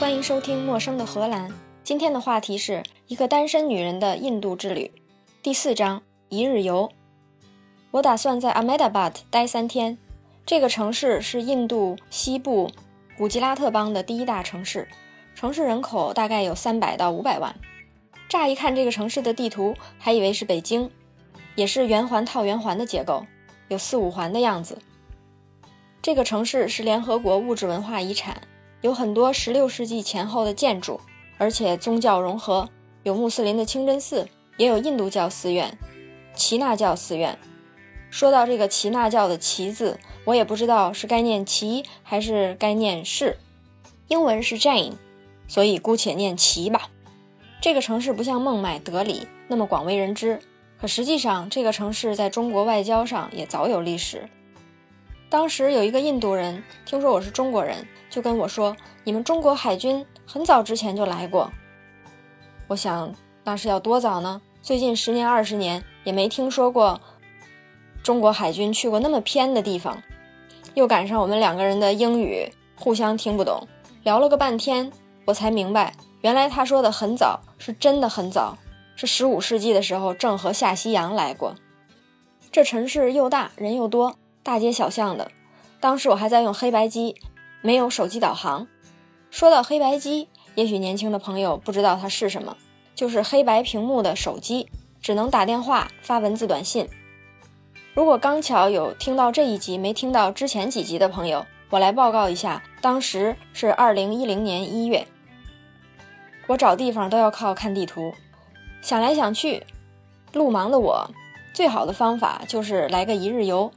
欢迎收听《陌生的荷兰》。今天的话题是一个单身女人的印度之旅，第四章一日游。我打算在 Ahmedabad 待三天。这个城市是印度西部古吉拉特邦的第一大城市，城市人口大概有三百到五百万。乍一看这个城市的地图，还以为是北京，也是圆环套圆环的结构，有四五环的样子。这个城市是联合国物质文化遗产，有很多16世纪前后的建筑，而且宗教融合，有穆斯林的清真寺，也有印度教寺院、耆那教寺院。说到这个耆那教的“耆”字，我也不知道是该念“耆”还是该念“是”，英文是 Jane，所以姑且念“耆”吧。这个城市不像孟买、德里那么广为人知，可实际上这个城市在中国外交上也早有历史。当时有一个印度人听说我是中国人，就跟我说：“你们中国海军很早之前就来过。”我想那是要多早呢？最近十年二十年也没听说过中国海军去过那么偏的地方。又赶上我们两个人的英语互相听不懂，聊了个半天，我才明白，原来他说的很早是真的很早，是十五世纪的时候郑和下西洋来过。这城市又大，人又多。大街小巷的，当时我还在用黑白机，没有手机导航。说到黑白机，也许年轻的朋友不知道它是什么，就是黑白屏幕的手机，只能打电话、发文字短信。如果刚巧有听到这一集没听到之前几集的朋友，我来报告一下，当时是二零一零年一月，我找地方都要靠看地图，想来想去，路盲的我，最好的方法就是来个一日游。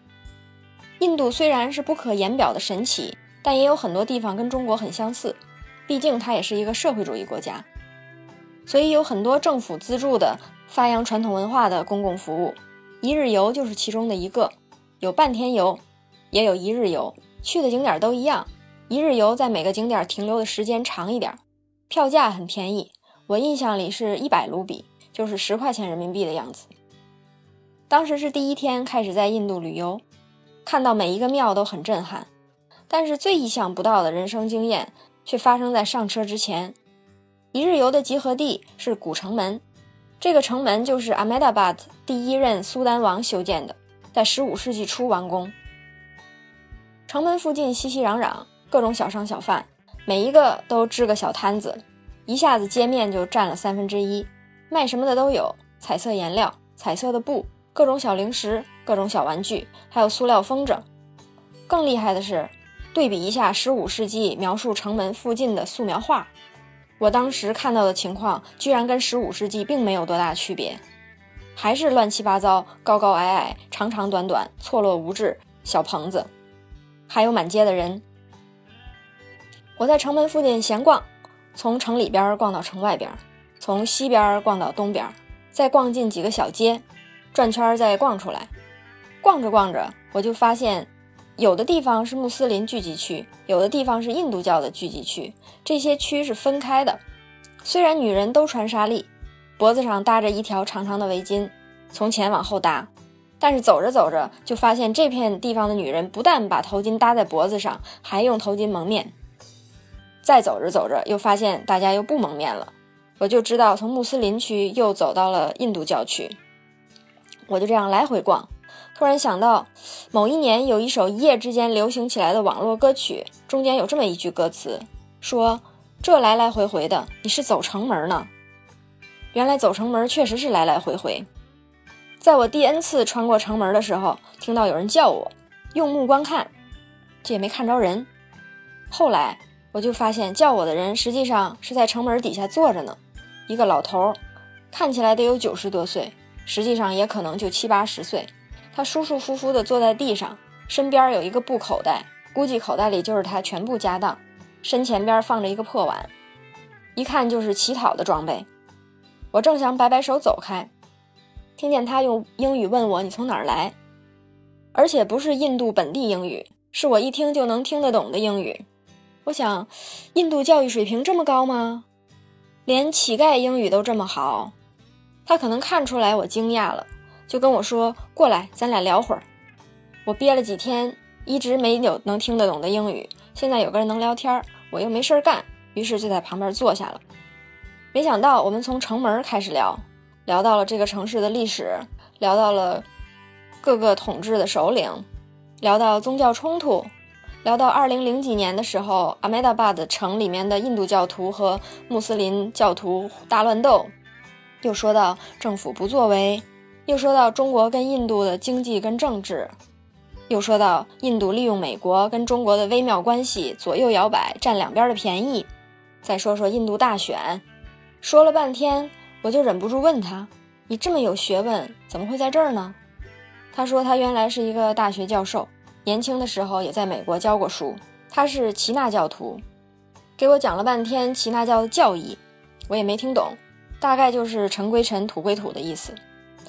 印度虽然是不可言表的神奇，但也有很多地方跟中国很相似。毕竟它也是一个社会主义国家，所以有很多政府资助的发扬传统文化的公共服务。一日游就是其中的一个，有半天游，也有一日游，去的景点都一样。一日游在每个景点停留的时间长一点，票价很便宜，我印象里是一百卢比，就是十块钱人民币的样子。当时是第一天开始在印度旅游。看到每一个庙都很震撼，但是最意想不到的人生经验却发生在上车之前。一日游的集合地是古城门，这个城门就是 Ahmedabad 第一任苏丹王修建的，在15世纪初完工。城门附近熙熙攘攘，各种小商小贩，每一个都支个小摊子，一下子街面就占了三分之一，卖什么的都有：彩色颜料、彩色的布。各种小零食，各种小玩具，还有塑料风筝。更厉害的是，对比一下十五世纪描述城门附近的素描画，我当时看到的情况居然跟十五世纪并没有多大区别，还是乱七八糟、高高矮矮、长长短短、错落无致小棚子，还有满街的人。我在城门附近闲逛，从城里边逛到城外边，从西边逛到东边，再逛进几个小街。转圈再逛出来，逛着逛着，我就发现，有的地方是穆斯林聚集区，有的地方是印度教的聚集区，这些区是分开的。虽然女人都穿纱丽，脖子上搭着一条长长的围巾，从前往后搭，但是走着走着就发现这片地方的女人不但把头巾搭在脖子上，还用头巾蒙面。再走着走着，又发现大家又不蒙面了，我就知道从穆斯林区又走到了印度教区。我就这样来回逛，突然想到，某一年有一首一夜之间流行起来的网络歌曲，中间有这么一句歌词，说：“这来来回回的，你是走城门呢？”原来走城门确实是来来回回。在我第 n 次穿过城门的时候，听到有人叫我，用目光看，这也没看着人。后来我就发现，叫我的人实际上是在城门底下坐着呢，一个老头，看起来得有九十多岁。实际上也可能就七八十岁，他舒舒服服地坐在地上，身边有一个布口袋，估计口袋里就是他全部家当。身前边放着一个破碗，一看就是乞讨的装备。我正想摆摆手走开，听见他用英语问我：“你从哪儿来？”而且不是印度本地英语，是我一听就能听得懂的英语。我想，印度教育水平这么高吗？连乞丐英语都这么好？他可能看出来我惊讶了，就跟我说：“过来，咱俩聊会儿。”我憋了几天，一直没有能听得懂的英语，现在有个人能聊天，我又没事儿干，于是就在旁边坐下了。没想到我们从城门开始聊，聊到了这个城市的历史，聊到了各个统治的首领，聊到宗教冲突，聊到二零零几年的时候，阿梅达巴的城里面的印度教徒和穆斯林教徒大乱斗，又说到政府不作为，又说到中国跟印度的经济跟政治，又说到印度利用美国跟中国的微妙关系左右摇摆，占两边的便宜，再说说印度大选。说了半天，我就忍不住问他：“你这么有学问，怎么会在这儿呢？”他说：“他原来是一个大学教授，年轻的时候也在美国教过书。他是耆那教徒，给我讲了半天耆那教的教义，我也没听懂，大概就是尘归尘，土归土的意思。”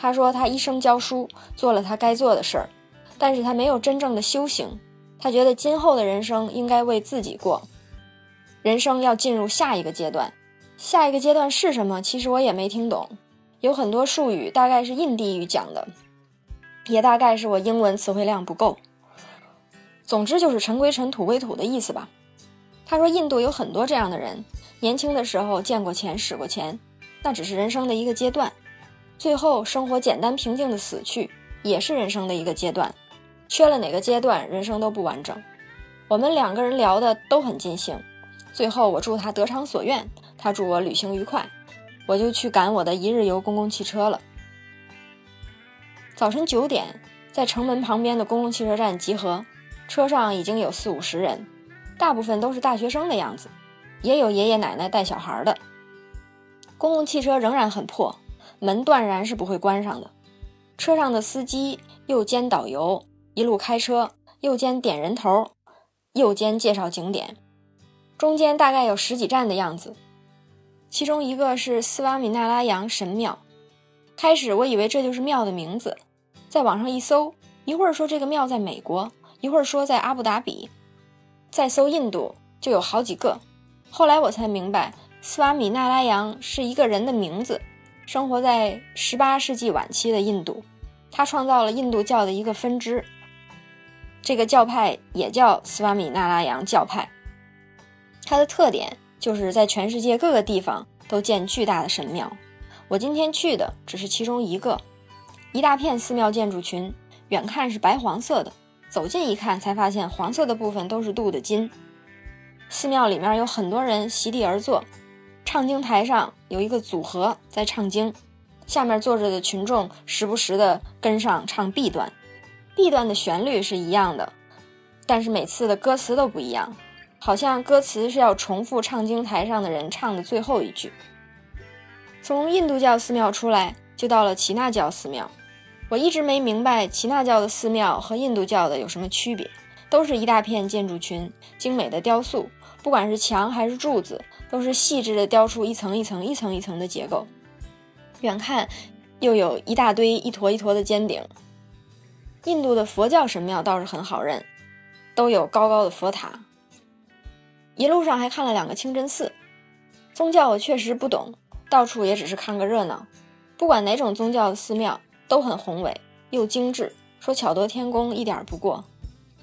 他说：“他一生教书，做了他该做的事儿，但是他没有真正的修行。他觉得今后的人生应该为自己过，人生要进入下一个阶段。”下一个阶段是什么？其实我也没听懂，有很多术语大概是印地语讲的，也大概是我英文词汇量不够。总之就是尘归尘，土归土的意思吧。他说印度有很多这样的人，年轻的时候见过钱，使过钱，那只是人生的一个阶段，最后生活简单平静的死去，也是人生的一个阶段。缺了哪个阶段，人生都不完整。我们两个人聊的都很尽兴，最后我祝他得偿所愿。他祝我旅行愉快，我就去赶我的一日游公共汽车了。早晨九点，在城门旁边的公共汽车站集合，车上已经有四五十人，大部分都是大学生的样子，也有爷爷奶奶带小孩的。公共汽车仍然很破，门断然是不会关上的。车上的司机又兼导游，一路开车，又兼点人头，又兼介绍景点，中间大概有十几站的样子。其中一个是斯瓦米纳拉扬神庙，开始我以为这就是庙的名字，在网上一搜，一会儿说这个庙在美国，一会儿说在阿布达比，再搜印度就有好几个。后来我才明白，斯瓦米纳拉扬是一个人的名字，生活在十八世纪晚期的印度，他创造了印度教的一个分支，这个教派也叫斯瓦米纳拉扬教派，它的特点。就是在全世界各个地方都建巨大的神庙，我今天去的只是其中一个，一大片寺庙建筑群，远看是白黄色的，走近一看才发现黄色的部分都是镀的金。寺庙里面有很多人席地而坐，唱经台上有一个组合在唱经，下面坐着的群众时不时的跟上唱 B 段，B 段的旋律是一样的，但是每次的歌词都不一样。好像歌词是要重复唱经台上的人唱的最后一句。从印度教寺庙出来，就到了耆那教寺庙。我一直没明白耆那教的寺庙和印度教的有什么区别，都是一大片建筑群，精美的雕塑，不管是墙还是柱子，都是细致的雕出一层一层、一层一层的结构。远看又有一大堆一坨一坨的尖顶。印度的佛教神庙倒是很好认，都有高高的佛塔。一路上还看了两个清真寺，宗教我确实不懂，到处也只是看个热闹。不管哪种宗教的寺庙都很宏伟又精致，说巧夺天工一点不过。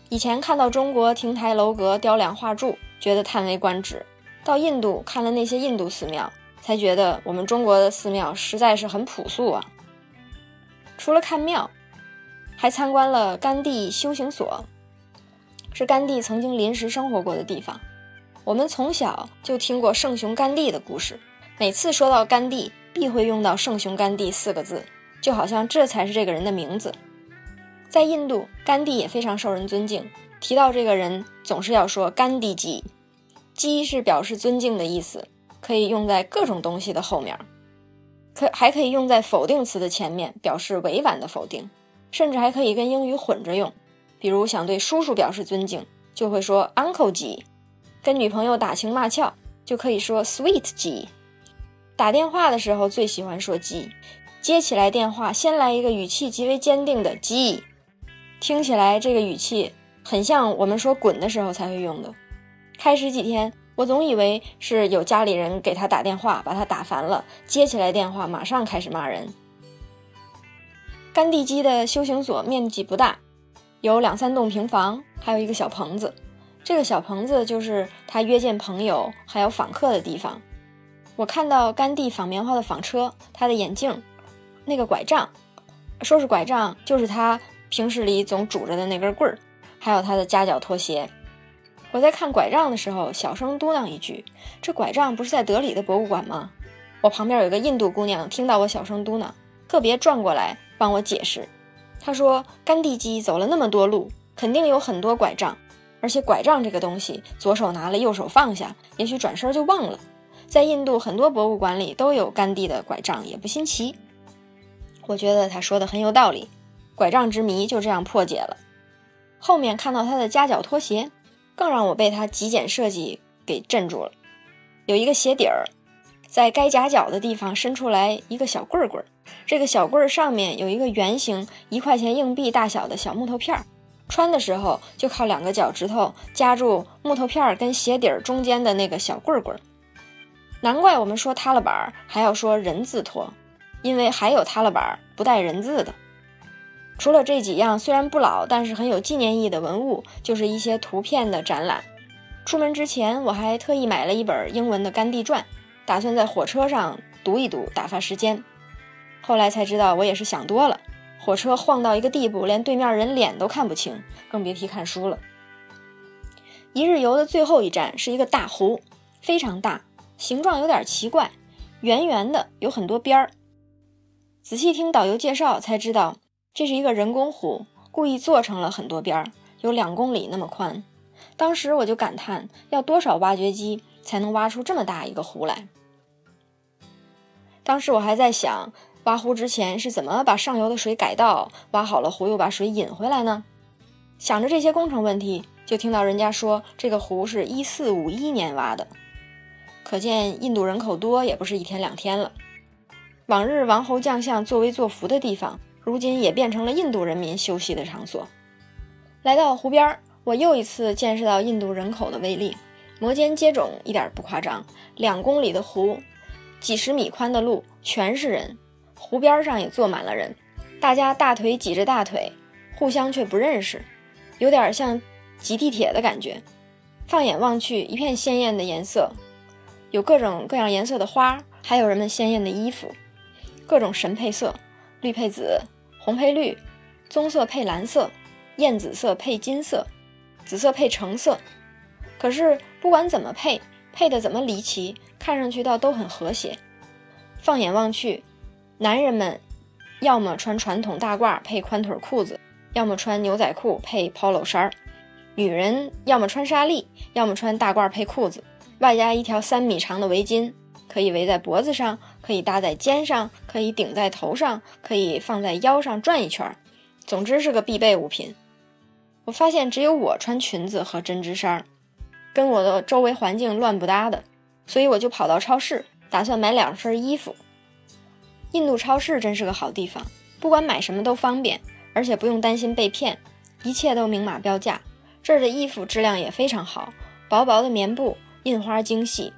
以前看到中国亭台楼阁、雕梁画柱，觉得叹为观止；到印度看了那些印度寺庙，才觉得我们中国的寺庙实在是很朴素啊。除了看庙，还参观了甘地修行所，是甘地曾经临时生活过的地方。我们从小就听过圣雄甘地的故事，每次说到甘地，必会用到“圣雄甘地”四个字，就好像这才是这个人的名字。在印度，甘地也非常受人尊敬。提到这个人，总是要说“甘地鸡”，“鸡”是表示尊敬的意思，可以用在各种东西的后面，可还可以用在否定词的前面，表示委婉的否定，甚至还可以跟英语混着用。比如想对叔叔表示尊敬，就会说 “Uncle 基”。跟女朋友打情骂俏，就可以说 “sweet G”。打电话的时候最喜欢说鸡接起来电话先来一个语气极为坚定的 “G”，听起来这个语气很像我们说“滚”的时候才会用的。开始几天，我总以为是有家里人给他打电话，把他打烦了，接起来电话马上开始骂人。甘地基的修行所面积不大，有两三栋平房，还有一个小棚子。这个小棚子就是他约见朋友还有访客的地方。我看到甘地纺棉花的纺车，他的眼镜，那个拐杖，说是拐杖，就是他平时里总拄着的那根棍儿，还有他的夹脚拖鞋。我在看拐杖的时候，小声嘟囔一句：“这拐杖不是在德里的博物馆吗？”我旁边有个印度姑娘，听到我小声嘟囔，特别转过来帮我解释。她说：“甘地基走了那么多路，肯定有很多拐杖，而且拐杖这个东西，左手拿了，右手放下，也许转身就忘了。在印度很多博物馆里都有甘地的拐杖，也不新奇。”我觉得她说的很有道理，拐杖之谜就这样破解了。后面看到他的夹脚拖鞋。更让我被它极简设计给镇住了。有一个鞋底儿，在该夹脚的地方伸出来一个小棍棍儿，这个小棍儿上面有一个圆形一块钱硬币大小的小木头片儿，穿的时候就靠两个脚趾头夹住木头片儿跟鞋底儿中间的那个小棍棍儿。难怪我们说塌了板儿还要说人字拖，因为还有塌了板儿不带人字的。除了这几样虽然不老，但是很有纪念意义的文物，就是一些图片的展览。出门之前，我还特意买了一本英文的《甘地传》，打算在火车上读一读，打发时间。后来才知道，我也是想多了。火车晃到一个地步，连对面人脸都看不清，更别提看书了。一日游的最后一站是一个大湖，非常大，形状有点奇怪，圆圆的，有很多边儿。仔细听导游介绍，才知道。这是一个人工湖，故意做成了很多边儿，有两公里那么宽。当时我就感叹，要多少挖掘机才能挖出这么大一个湖来？当时我还在想，挖湖之前是怎么把上游的水改道，挖好了湖又把水引回来呢？想着这些工程问题，就听到人家说这个湖是一四五一年挖的，可见印度人口多也不是一天两天了。往日王侯将相作威作福的地方。如今也变成了印度人民休息的场所。来到湖边，我又一次见识到印度人口的威力，摩肩接踵，一点不夸张。两公里的湖，几十米宽的路，全是人。湖边上也坐满了人，大家大腿挤着大腿，互相却不认识，有点像挤地铁的感觉。放眼望去，一片鲜艳的颜色，有各种各样颜色的花，还有人们鲜艳的衣服，各种神配色。绿配紫，红配绿，棕色配蓝色，艳紫色配金色，紫色配橙色。可是不管怎么配，配的怎么离奇，看上去倒都很和谐。放眼望去，男人们要么穿传统大褂配宽腿裤子，要么穿牛仔裤配 polo 衫儿；女人要么穿纱丽，要么穿大褂配裤子，外加一条三米长的围巾。可以围在脖子上，可以搭在肩上，可以顶在头上，可以放在腰上转一圈儿。总之是个必备物品。我发现只有我穿裙子和针织衫，跟我的周围环境乱不搭的，所以我就跑到超市，打算买两身衣服。印度超市真是个好地方，不管买什么都方便，而且不用担心被骗，一切都明码标价。这儿的衣服质量也非常好，薄薄的棉布，印花精细。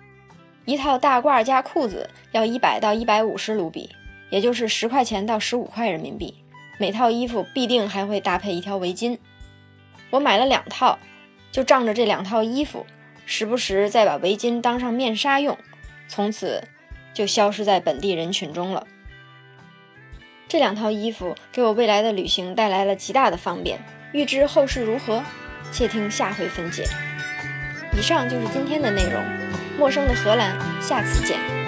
一套大褂加裤子要一百到一百五十卢比，也就是十块钱到十五块人民币。每套衣服必定还会搭配一条围巾。我买了两套，就仗着这两套衣服，时不时再把围巾当上面纱用，从此就消失在本地人群中了。这两套衣服给我未来的旅行带来了极大的方便。欲知后事如何，且听下回分解。以上就是今天的内容。陌生的荷兰，下次见。